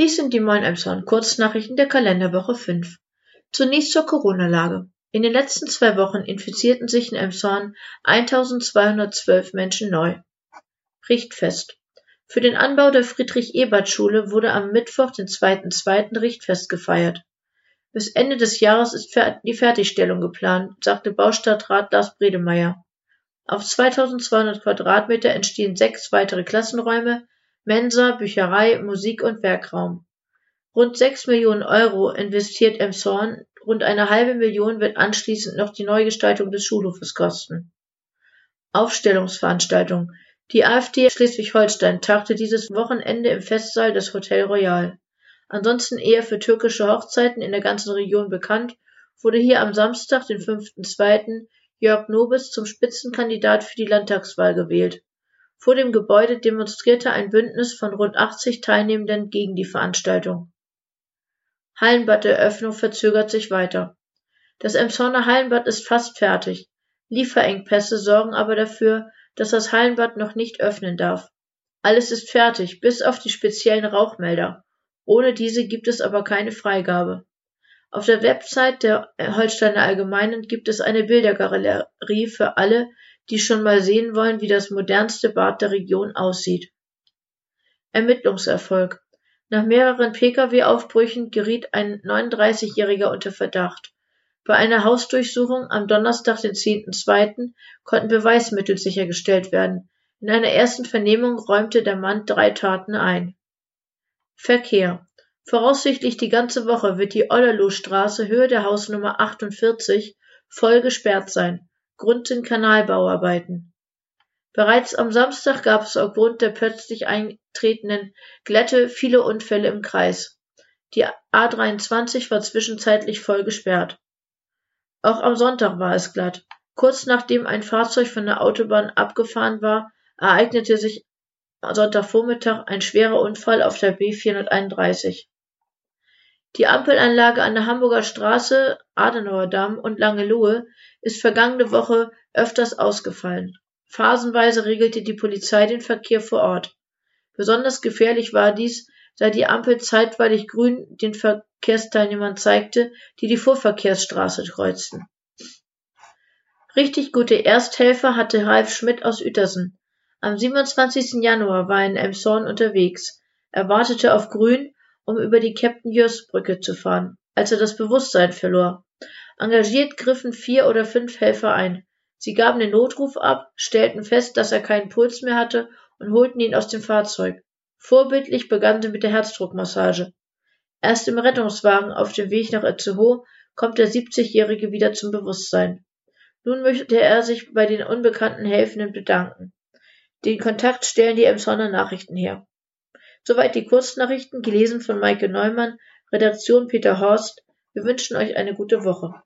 Dies sind die Moin Emshorn Kurznachrichten der Kalenderwoche 5. Zunächst zur Corona-Lage. In den letzten zwei Wochen infizierten sich in Emshorn 1212 Menschen neu. Richtfest. Für den Anbau der Friedrich-Ebert-Schule wurde am Mittwoch, den 2.2. Richtfest gefeiert. Bis Ende des Jahres ist die Fertigstellung geplant, sagte Baustadtrat Lars Bredemeier. Auf 2200 Quadratmeter entstehen sechs weitere Klassenräume, Mensa, Bücherei, Musik- und Werkraum. Rund sechs Millionen Euro investiert Emshorn, rund eine halbe Million wird anschließend noch die Neugestaltung des Schulhofes kosten. Aufstellungsveranstaltung. Die AfD Schleswig-Holstein tagte dieses Wochenende im Festsaal des Hotel Royal. Ansonsten eher für türkische Hochzeiten in der ganzen Region bekannt, wurde hier am Samstag, den 5.2., Jörg Nobis zum Spitzenkandidat für die Landtagswahl gewählt. Vor dem Gebäude demonstrierte ein Bündnis von rund 80 Teilnehmenden gegen die Veranstaltung. Hallenbad-Eröffnung verzögert sich weiter. Das Emshorner Hallenbad ist fast fertig. Lieferengpässe sorgen aber dafür, dass das Hallenbad noch nicht öffnen darf. Alles ist fertig, bis auf die speziellen Rauchmelder. Ohne diese gibt es aber keine Freigabe. Auf der Website der Holsteiner Allgemeinen gibt es eine Bildergalerie für alle, die schon mal sehen wollen, wie das modernste Bad der Region aussieht. Ermittlungserfolg. Nach mehreren Pkw-Aufbrüchen geriet ein 39-Jähriger unter Verdacht. Bei einer Hausdurchsuchung am Donnerstag, den 10.2., konnten Beweismittel sichergestellt werden. In einer ersten Vernehmung räumte der Mann drei Taten ein. Verkehr. Voraussichtlich die ganze Woche wird die Ollerlohstraße Höhe der Hausnummer 48 voll gesperrt sein. Grund sind Kanalbauarbeiten. Bereits am Samstag gab es aufgrund der plötzlich eintretenden Glätte viele Unfälle im Kreis. Die A23 war zwischenzeitlich voll gesperrt. Auch am Sonntag war es glatt. Kurz nachdem ein Fahrzeug von der Autobahn abgefahren war, ereignete sich Sonntagvormittag ein schwerer Unfall auf der B431. Die Ampelanlage an der Hamburger Straße, Adenauer Damm und Langelohe ist vergangene Woche öfters ausgefallen. Phasenweise regelte die Polizei den Verkehr vor Ort. Besonders gefährlich war dies, da die Ampel zeitweilig grün den Verkehrsteilnehmern zeigte, die die Vorverkehrsstraße kreuzten. Richtig gute Ersthelfer hatte Ralf Schmidt aus Uetersen. Am 27. Januar war er in Elmshorn unterwegs. Er wartete auf Grün, um über die Captain-Jörs-Brücke zu fahren, als er das Bewusstsein verlor. Engagiert griffen vier oder fünf Helfer ein. Sie gaben den Notruf ab, stellten fest, dass er keinen Puls mehr hatte und holten ihn aus dem Fahrzeug. Vorbildlich begannen sie mit der Herzdruckmassage. Erst im Rettungswagen auf dem Weg nach Itzehoe kommt der 70-Jährige wieder zum Bewusstsein. Nun möchte er sich bei den unbekannten Helfenden bedanken. Den Kontakt stellen die Emsonner Nachrichten her. Soweit die Kurznachrichten, gelesen von Maike Neumann, Redaktion Peter Horst. Wir wünschen euch eine gute Woche.